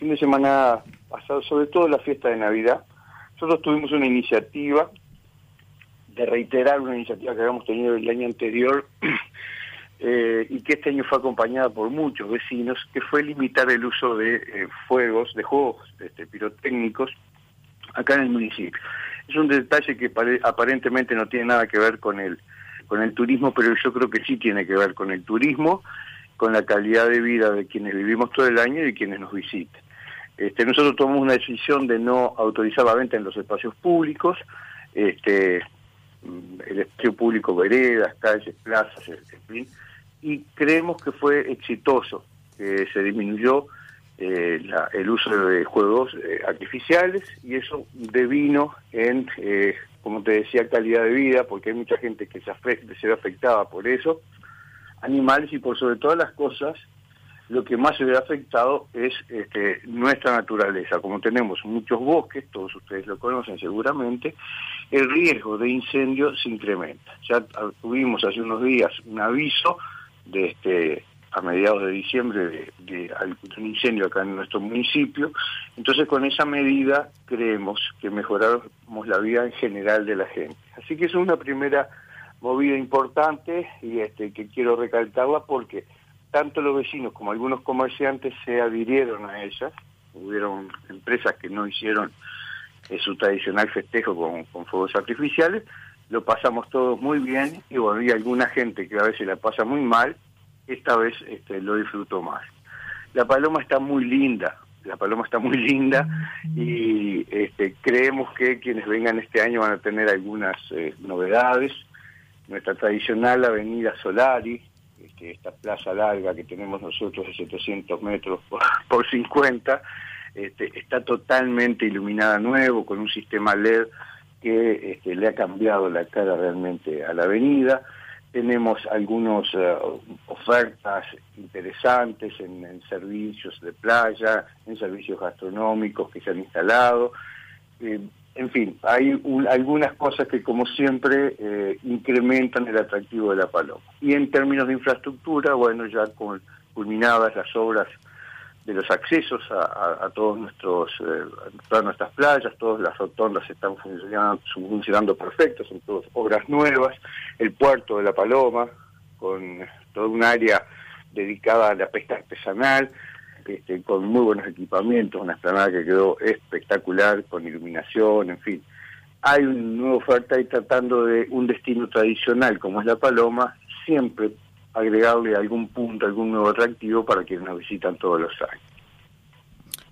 fin de semana pasado, sobre todo la fiesta de Navidad, nosotros tuvimos una iniciativa de reiterar una iniciativa que habíamos tenido el año anterior eh, y que este año fue acompañada por muchos vecinos, que fue limitar el uso de eh, fuegos, de juegos este, pirotécnicos acá en el municipio. Es un detalle que aparentemente no tiene nada que ver con el, con el turismo, pero yo creo que sí tiene que ver con el turismo, con la calidad de vida de quienes vivimos todo el año y quienes nos visiten. Este, nosotros tomamos una decisión de no autorizar la venta en los espacios públicos, este, el espacio público, veredas, calles, plazas, en fin, y creemos que fue exitoso, que se disminuyó eh, el uso de juegos eh, artificiales y eso devino en, eh, como te decía, calidad de vida, porque hay mucha gente que se, se ve afectada por eso, animales y por sobre todas las cosas, lo que más se ve afectado es este, nuestra naturaleza. Como tenemos muchos bosques, todos ustedes lo conocen seguramente, el riesgo de incendio se incrementa. Ya tuvimos hace unos días un aviso de este a mediados de diciembre de, un incendio acá en nuestro municipio. Entonces con esa medida creemos que mejoramos la vida en general de la gente. Así que es una primera movida importante y este que quiero recalcarla porque tanto los vecinos como algunos comerciantes se adhirieron a ella. Hubieron empresas que no hicieron eh, su tradicional festejo con, fuegos artificiales. Lo pasamos todos muy bien y bueno, hay alguna gente que a veces la pasa muy mal esta vez este, lo disfruto más. La paloma está muy linda, la paloma está muy linda y este, creemos que quienes vengan este año van a tener algunas eh, novedades. Nuestra tradicional avenida Solari, este, esta plaza larga que tenemos nosotros de 700 metros por, por 50, este, está totalmente iluminada nuevo con un sistema LED que este, le ha cambiado la cara realmente a la avenida tenemos algunas eh, ofertas interesantes en, servicios de playa, en servicios gastronómicos que se han instalado. Eh, en fin, hay algunas cosas que como siempre eh, incrementan el atractivo de la paloma. Y en términos de infraestructura, bueno, ya con, culminadas las obras de los accesos a, todos nuestros eh, todas nuestras playas, todas las rotondas están funcionando, funcionando perfecto, son todas obras nuevas, el puerto de La Paloma, con toda un área dedicada a la pesca artesanal, este, con muy buenos equipamientos, una explanada que quedó espectacular, con iluminación, en fin. Hay una nueva oferta y tratando de un destino tradicional como es La Paloma, siempre agregarle algún punto, algún nuevo atractivo para quienes nos visitan todos los años.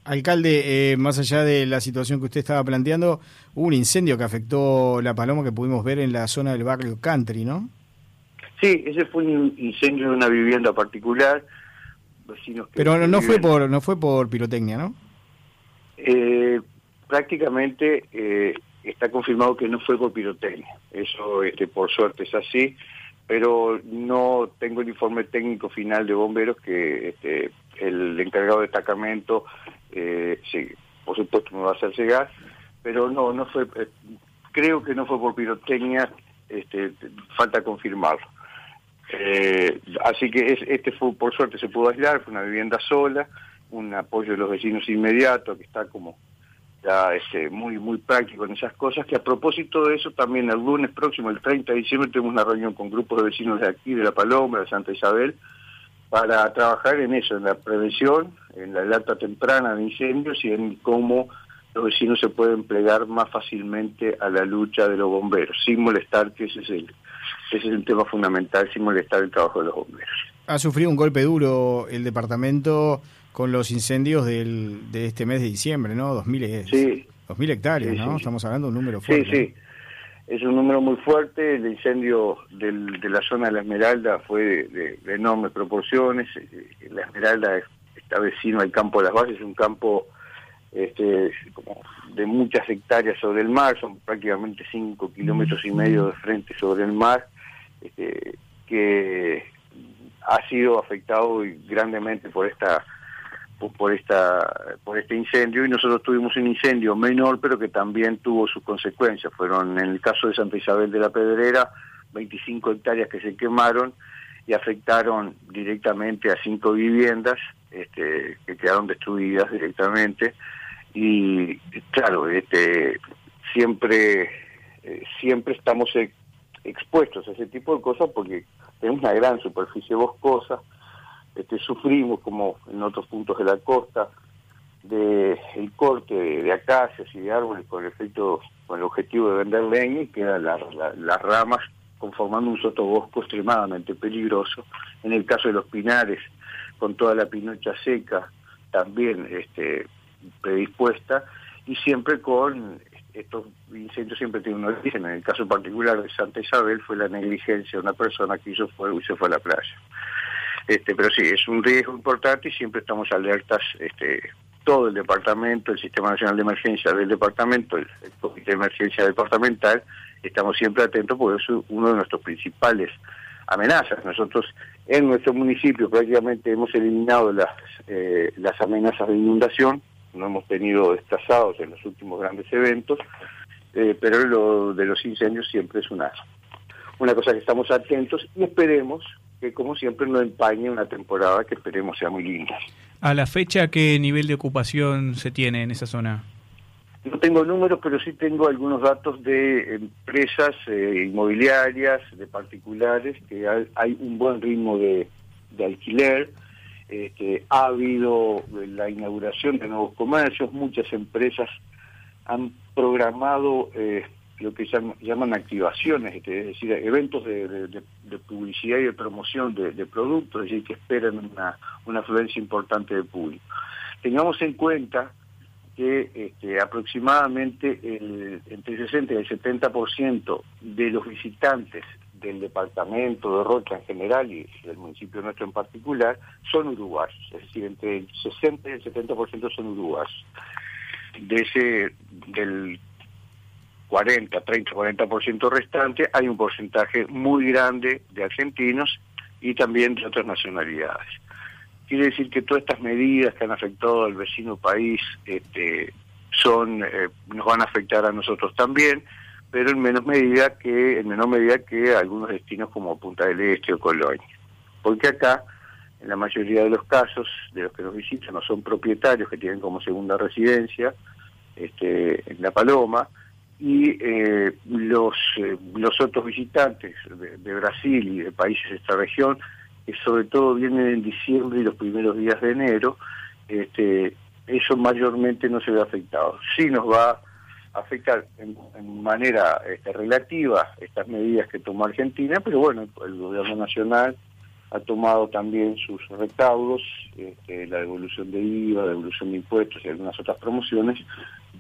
Alcalde, eh, más allá de la situación que usted estaba planteando, hubo un incendio que afectó la paloma que pudimos ver en la zona del barrio Country, ¿no? Sí, ese fue un incendio de una vivienda particular. Pero no, fue por no fue por pirotecnia, ¿no? Eh, prácticamente eh, está confirmado que no fue por pirotecnia. Eso, este, por suerte, es así pero no tengo el informe técnico final de bomberos que este, el encargado de destacamento, eh, sí, por supuesto me va a hacer llegar, pero no, no fue, eh, creo que no fue por pirotecnia, este, falta confirmarlo. Eh, así que es, este fue, por suerte se pudo aislar, fue una vivienda sola, un apoyo de los vecinos inmediato, que está como ya este, muy muy práctico en esas cosas, que a propósito de eso también el lunes próximo, el 30 de diciembre, tenemos una reunión con grupos de vecinos de aquí, de La Paloma, de Santa Isabel, para trabajar en eso, en la prevención, en la alerta temprana de incendios y en cómo los vecinos se pueden plegar más fácilmente a la lucha de los bomberos, sin molestar, que ese es el, ese es el tema fundamental, sin molestar el trabajo de los bomberos. Ha sufrido un golpe duro el departamento con los incendios del, de este mes de diciembre, ¿no? 2000, sí. 2000 hectáreas, ¿no? Estamos hablando de un número fuerte. Sí, sí. Es un número muy fuerte. El incendio del, de la zona de la Esmeralda fue de, enormes proporciones. Eh, la Esmeralda está vecino al campo de las bases, un campo este, como de muchas hectáreas sobre el mar, son prácticamente 5 kilómetros y medio de frente sobre el mar, este, que ha sido afectado grandemente por esta por esta por este incendio. Y nosotros tuvimos un incendio menor pero que también tuvo sus consecuencias. Fueron en el caso de Santa Isabel de la Pedrera 25 hectáreas que se quemaron y afectaron directamente a cinco viviendas este, que quedaron destruidas directamente. Y claro, este, siempre, eh, siempre estamos expuestos a ese tipo de cosas porque tenemos una gran superficie boscosa, este, sufrimos como en otros puntos de la costa de el corte de, acacias y de árboles con el efecto, con el objetivo de vender leña y quedan las ramas conformando un sotobosco extremadamente peligroso. En el caso de los pinares, con toda la pinocha seca también este, predispuesta y siempre con estos incendios siempre tienen un origen. En el caso particular de Santa Isabel fue la negligencia de una persona que hizo fuego y se fue a la playa. Este, pero sí, es un riesgo importante y siempre estamos alertas, este, todo el departamento, el Sistema Nacional de Emergencia del departamento, el, Comité de Emergencia Departamental, estamos siempre atentos porque es uno de nuestros principales amenazas. Nosotros en nuestro municipio prácticamente hemos eliminado las, eh, las amenazas de inundación, no hemos tenido desplazados en los últimos grandes eventos, eh, pero lo de los incendios siempre es una, una cosa que estamos atentos y esperemos que como siempre no empañe una temporada que esperemos sea muy linda. A la fecha, ¿qué nivel de ocupación se tiene en esa zona? No tengo números, pero sí tengo algunos datos de empresas eh, inmobiliarias, de particulares, que hay, un buen ritmo de, alquiler, eh, que ha habido la inauguración de nuevos comercios, muchas empresas han programado eh, lo que llaman, activaciones, es decir, eventos de, publicidad y de promoción de, productos, es decir, que esperan una, una afluencia importante de público. Tengamos en cuenta que este, aproximadamente entre el 60 y el 70% de los visitantes del departamento de Rocha en general y del municipio nuestro en particular son uruguayos, es decir, entre el 60 y el 70% son uruguayos. De ese, del 40, 30, 40% restante, hay un porcentaje muy grande de argentinos y también de otras nacionalidades. Quiere decir que todas estas medidas que han afectado al vecino país este, son eh, nos van a afectar a nosotros también, pero en menos medida que en menor medida que algunos destinos como Punta del Este o Colonia. Porque acá en la mayoría de los casos de los que nos visitan no son propietarios que tienen como segunda residencia este, en La Paloma, y eh, los, eh, los otros visitantes de, Brasil y de países de esta región, que sobre todo vienen en diciembre y los primeros días de enero, este, eso mayormente no se ve afectado. Sí nos va a afectar en, manera este, relativa estas medidas que tomó Argentina, pero bueno, el gobierno nacional ha tomado también sus recaudos, este, la devolución de IVA, devolución de impuestos y algunas otras promociones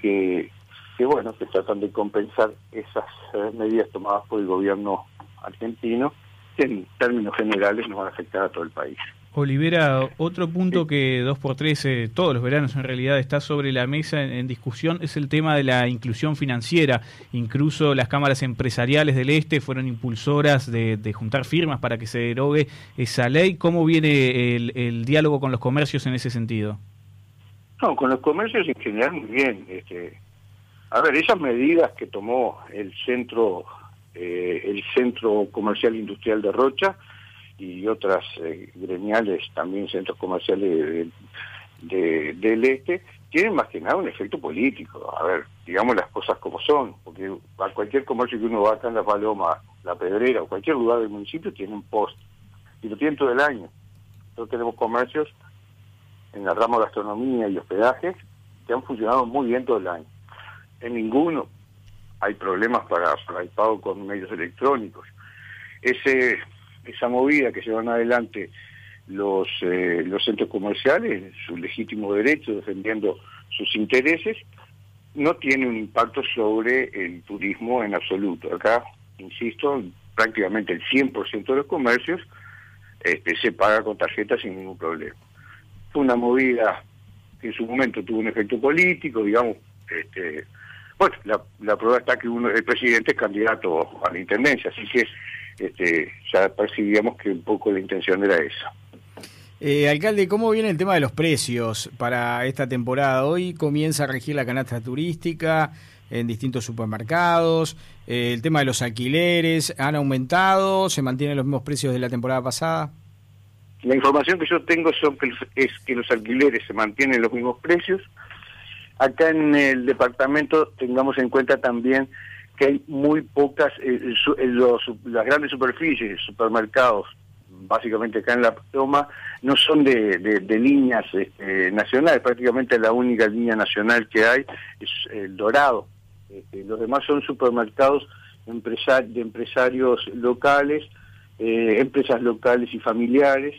que que bueno, que tratan de compensar esas eh, medidas tomadas por el gobierno argentino, que en términos generales nos van a afectar a todo el país. Olivera, otro punto que dos por tres, eh, todos los veranos en realidad está sobre la mesa en, discusión es el tema de la inclusión financiera. Incluso las cámaras empresariales del Este fueron impulsoras de, juntar firmas para que se derogue esa ley. ¿Cómo viene el, el, diálogo con los comercios en ese sentido? No, con los comercios en general muy bien. Este, a ver, esas medidas que tomó el centro, eh, el centro comercial industrial de Rocha y otras eh, gremiales, también centros comerciales del este, tienen más que nada un efecto político. A ver, digamos las cosas como son, porque a cualquier comercio que uno va acá en La Paloma, La Pedrera o cualquier lugar del municipio tiene un post, y lo tienen todo el año. Nosotros tenemos comercios en la rama de gastronomía y hospedaje que han funcionado muy bien todo el año en ninguno hay problemas para, el pago con medios electrónicos. Ese, esa movida que llevan adelante los, eh, los centros comerciales, su legítimo derecho defendiendo sus intereses, no tiene un impacto sobre el turismo en absoluto. Acá, insisto, prácticamente el 100% de los comercios este, se paga con tarjetas sin ningún problema. Fue una movida que en su momento tuvo un efecto político, digamos, este, bueno, la, prueba está que uno, el presidente es candidato a la intendencia, así que este, ya percibíamos que un poco la intención era esa. Eh, alcalde, ¿cómo viene el tema de los precios para esta temporada? Hoy comienza a regir la canasta turística en distintos supermercados. Eh, el tema de los alquileres, ¿han aumentado? ¿Se mantienen los mismos precios de la temporada pasada? La información que yo tengo son que, es que los alquileres se mantienen los mismos precios. Acá en el departamento tengamos en cuenta también que hay muy pocas, eh, los, las grandes superficies, supermercados, básicamente acá en la toma, no son de, de, líneas este, nacionales, prácticamente la única línea nacional que hay es el Dorado. Este, los demás son supermercados de empresarios locales, eh, empresas locales y familiares,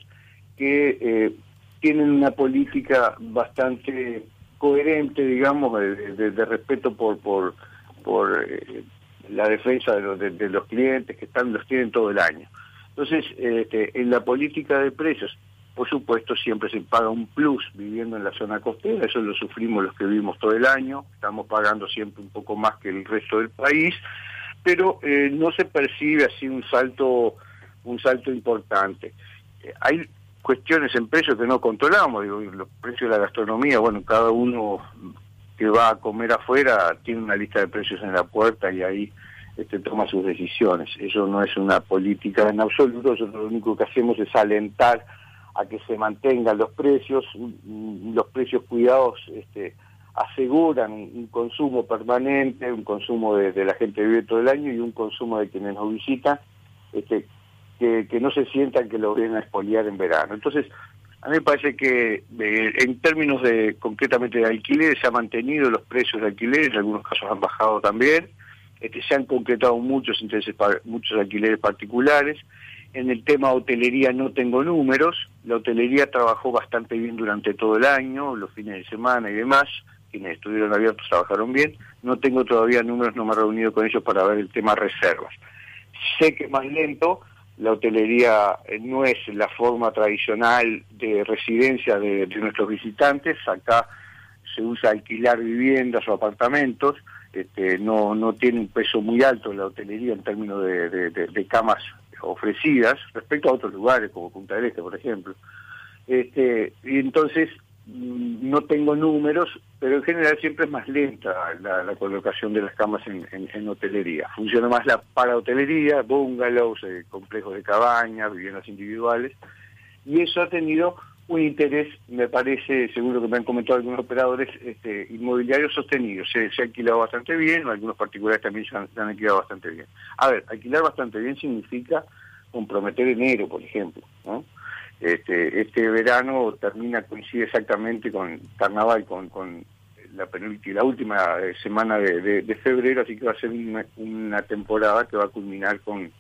que eh, tienen una política bastante coherente, digamos, de, respeto por por, por eh, la defensa de los, de, los clientes que están los tienen todo el año. Entonces, este, en la política de precios, por supuesto, siempre se paga un plus viviendo en la zona costera, eso lo sufrimos los que vivimos todo el año, estamos pagando siempre un poco más que el resto del país, pero eh, no se percibe así un salto un salto importante. hay cuestiones en precios que no controlamos, digo, los precios de la gastronomía, bueno, cada uno que va a comer afuera tiene una lista de precios en la puerta y ahí este, toma sus decisiones. Eso no es una política en absoluto, nosotros lo único que hacemos es alentar a que se mantengan los precios, los precios cuidados este, aseguran un consumo permanente, un consumo de, la gente que vive todo el año y un consumo de quienes nos visitan, este, que, no se sientan que lo vienen a expoliar en verano. Entonces, a mí me parece que en términos de concretamente de alquileres se han mantenido los precios de alquileres, en algunos casos han bajado también, este, se han concretado muchos intereses muchos alquileres particulares. En el tema hotelería no tengo números, la hotelería trabajó bastante bien durante todo el año, los fines de semana y demás, quienes estuvieron abiertos trabajaron bien, no tengo todavía números, no me he reunido con ellos para ver el tema reservas. Sé que es más lento, la hotelería eh, no es la forma tradicional de residencia de, nuestros visitantes, acá se usa alquilar viviendas o apartamentos, este, no, no tiene un peso muy alto la hotelería en términos de, camas ofrecidas respecto a otros lugares como Punta del Este, por ejemplo. Este, y entonces no tengo números, pero en general siempre es más lenta la, colocación de las camas en, hotelería. Funciona más la para hotelería, bungalows, eh, complejos de cabañas, viviendas individuales, y eso ha tenido un interés, me parece, seguro que me han comentado algunos operadores este, inmobiliarios sostenidos. Se, ha alquilado bastante bien, algunos particulares también se han, se han alquilado bastante bien. A ver, alquilar bastante bien significa comprometer enero, por ejemplo, ¿no? Este, este verano termina, coincide exactamente con Carnaval, con, la, la última eh, semana de, febrero, así que va a ser una, temporada que va a culminar con,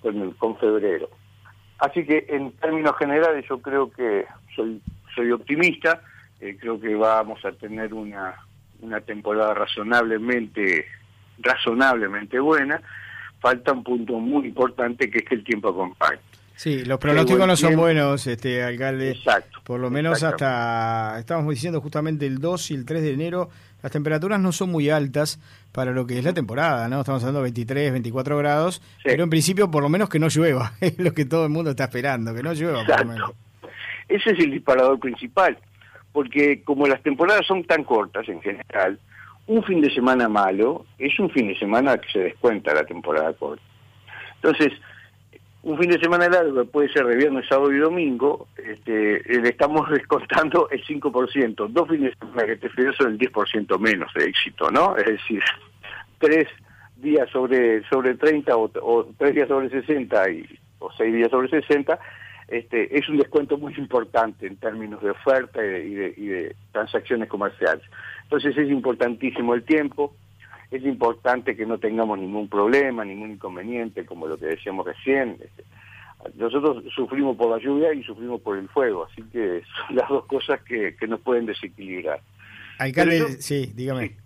con, febrero. Así que en términos generales yo creo que soy, optimista, eh, creo que vamos a tener una, una temporada razonablemente, razonablemente buena. Falta un punto muy importante que es que el tiempo acompañe. Sí, los pronósticos no son buenos, este alcalde. Exacto. Por lo menos hasta, estamos diciendo justamente el 2 y el 3 de enero, las temperaturas no son muy altas para lo que es la temporada, ¿no? Estamos hablando de 23, 24 grados, pero en principio por lo menos que no llueva, es lo que todo el mundo está esperando, que no llueva por lo menos. Ese es el disparador principal, porque como las temporadas son tan cortas en general, un fin de semana malo es un fin de semana que se descuenta la temporada corta. Entonces, un fin de semana largo, puede ser de viernes, sábado y domingo, este, le estamos descontando el 5%. Dos fines de semana que te fui son el 10% menos de éxito, ¿no? Es decir, tres días sobre sobre 30 o, tres días sobre 60 y, o seis días sobre 60, este, es un descuento muy importante en términos de oferta y de, y de transacciones comerciales. Entonces es importantísimo el tiempo, es importante que no tengamos ningún problema, ningún inconveniente, como lo que decíamos recién. Este, nosotros sufrimos por la lluvia y sufrimos por el fuego, así que son las dos cosas que, nos pueden desequilibrar. Alcalde, sí, dígame.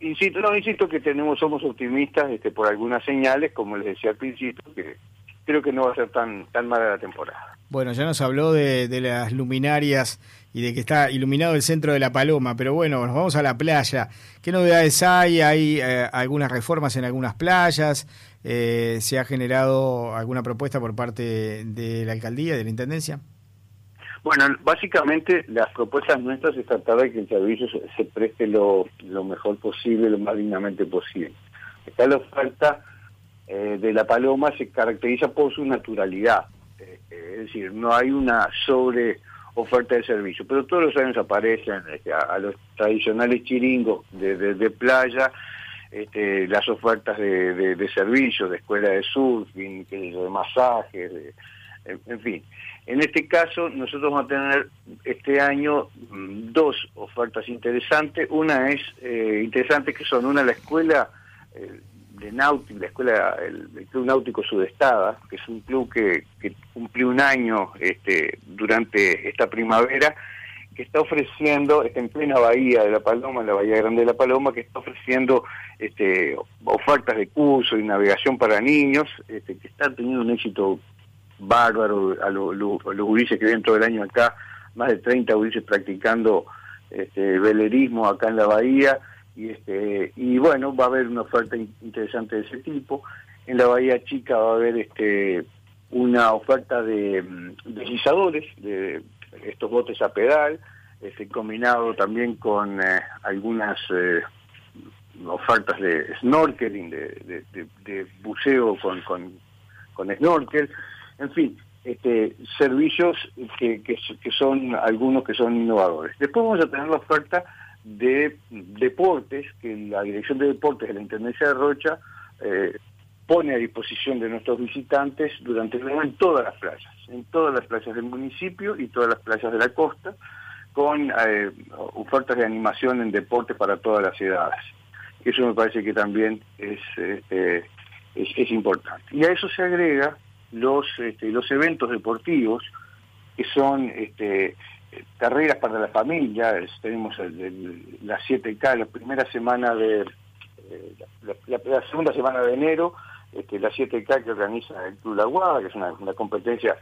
insisto, no, insisto que tenemos, somos optimistas este, por algunas señales, como les decía al principio, que creo que no va a ser tan, tan mala la temporada. Bueno, ya nos habló de, de las luminarias y de que está iluminado el centro de la Paloma, pero bueno, nos vamos a la playa. ¿Qué novedades hay? ¿Hay eh, algunas reformas en algunas playas? Eh, ¿Se ha generado alguna propuesta por parte de la alcaldía, de la intendencia? Bueno, básicamente las propuestas nuestras es tratar de que el servicio se, preste lo, lo mejor posible, lo más dignamente posible. Está la oferta eh, de la paloma se caracteriza por su naturalidad. eh, es decir, no hay una sobre oferta de servicio, pero todos los años aparecen este, a, los tradicionales chiringos de, playa este, las ofertas de, servicios, de escuela de surfing, de masajes, en, fin. En este caso, nosotros vamos a tener este año mm, dos ofertas interesantes. Una es eh, interesante que son una la escuela eh, de náutico, la escuela, el, Club Náutico Sudestada, que es un club que, cumplió un año este, durante esta primavera, que está ofreciendo, está en plena bahía de La Paloma, en la bahía grande de La Paloma, que está ofreciendo este, ofertas de curso y navegación para niños, este, que está teniendo un éxito bárbaro a, los gurises que vienen todo el año acá, más de 30 gurises practicando este, velerismo acá en la bahía, y este y bueno va a haber una oferta interesante de ese tipo en la bahía chica va a haber este una oferta de mm, deslizadores de estos botes a pedal este combinado también con eh, algunas eh, ofertas de snorkeling de, buceo con, con, con snorkel en fin este, servicios que, que son algunos que son innovadores. Después vamos a tener la oferta de deportes que la Dirección de Deportes de la Intendencia de Rocha eh, pone a disposición de nuestros visitantes durante el año en todas las playas, en todas las playas del municipio y todas las playas de la costa, con eh, ofertas de animación en deportes para todas las edades. Eso me parece que también es, este, es, importante. Y a eso se agrega los, este, los eventos deportivos, que son este, carreras para la familia, tenemos la 7K, la primera semana de, eh, la, segunda semana de enero, este, la 7K que organiza el Club La Guada, que es una, competencia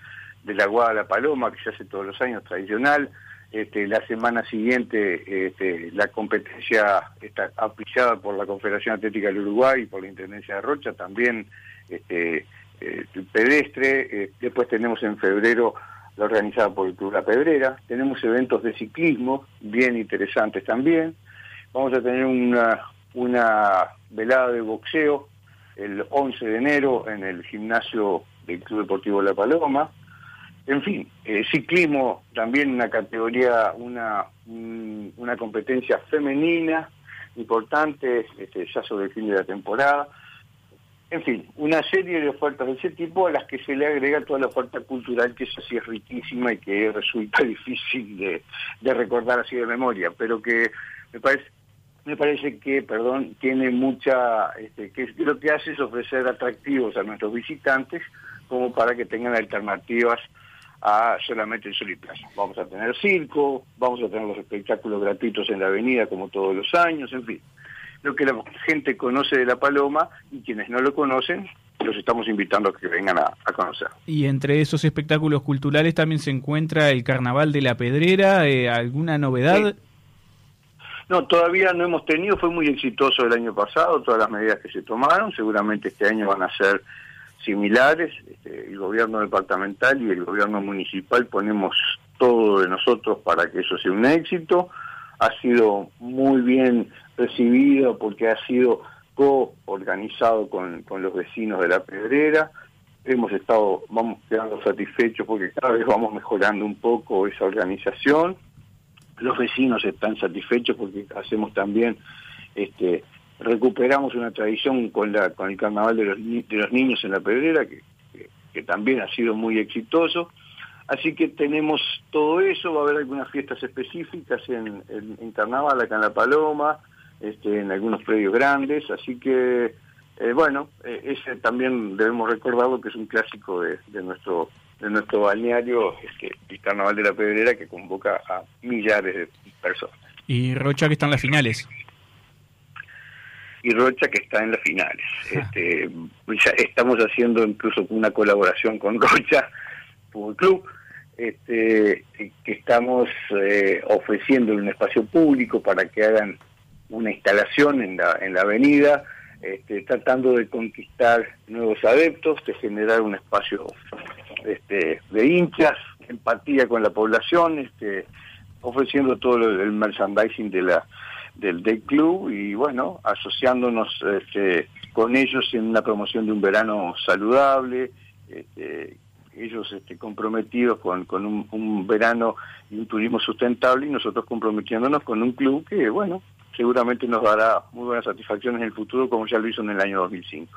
de la Guada La Paloma, que se hace todos los años, tradicional. Este, la semana siguiente este, la competencia está apreciada por la Confederación Atlética del Uruguay y por la Intendencia de Rocha, también este, eh, pedestre. Eh, después tenemos en febrero la organizada por el Club La Pedrera. Tenemos eventos de ciclismo bien interesantes también. Vamos a tener una, una velada de boxeo el 11 de enero en el gimnasio del Club Deportivo La Paloma. En fin, eh, ciclismo también una categoría, una, una competencia femenina importante, este, ya sobre el fin de la temporada en fin, una serie de ofertas de ese tipo a las que se le agrega toda la oferta cultural que es así es riquísima y que resulta difícil de, recordar así de memoria, pero que me parece me parece que, perdón, tiene mucha, este, que lo que hace es ofrecer atractivos a nuestros visitantes como para que tengan alternativas a solamente el sol y playa. Vamos a tener circo, vamos a tener los espectáculos gratuitos en la avenida como todos los años, en fin lo que la gente conoce de La Paloma y quienes no lo conocen, los estamos invitando a que vengan a, conocer. Y entre esos espectáculos culturales también se encuentra el Carnaval de la Pedrera, eh, ¿alguna novedad? No, todavía no hemos tenido, fue muy exitoso el año pasado, todas las medidas que se tomaron, seguramente este año van a ser similares, este, el gobierno departamental y el gobierno municipal ponemos todo de nosotros para que eso sea un éxito, ha sido muy bien recibido porque ha sido co-organizado con, los vecinos de la Pedrera. Hemos estado, vamos quedando satisfechos porque cada vez vamos mejorando un poco esa organización. Los vecinos están satisfechos porque hacemos también, este, recuperamos una tradición con, la, con el carnaval de los, de los niños en la Pedrera, que, que también ha sido muy exitoso. Así que tenemos todo eso, va a haber algunas fiestas específicas en, en Carnaval, acá en La Paloma, este, en algunos predios grandes, así que, eh, bueno, eh, ese también debemos recordarlo que es un clásico de, nuestro de nuestro balneario, este, el Carnaval de la Pedrera, que convoca a millares de personas. Y Rocha que está en las finales. Y Rocha que está en las finales. Este, ya estamos haciendo incluso una colaboración con Rocha Fútbol Club, este, que estamos eh, ofreciendo un espacio público para que hagan una instalación en la, en la avenida, este, tratando de conquistar nuevos adeptos, de generar un espacio este, de hinchas, empatía con la población, este, ofreciendo todo el merchandising de la, del, club y bueno, asociándonos este, con ellos en una promoción de un verano saludable, este, ellos este, comprometidos con, con un, un, verano y un turismo sustentable y nosotros comprometiéndonos con un club que, bueno, seguramente nos dará muy buenas satisfacciones en el futuro como ya lo hizo en el año 2005.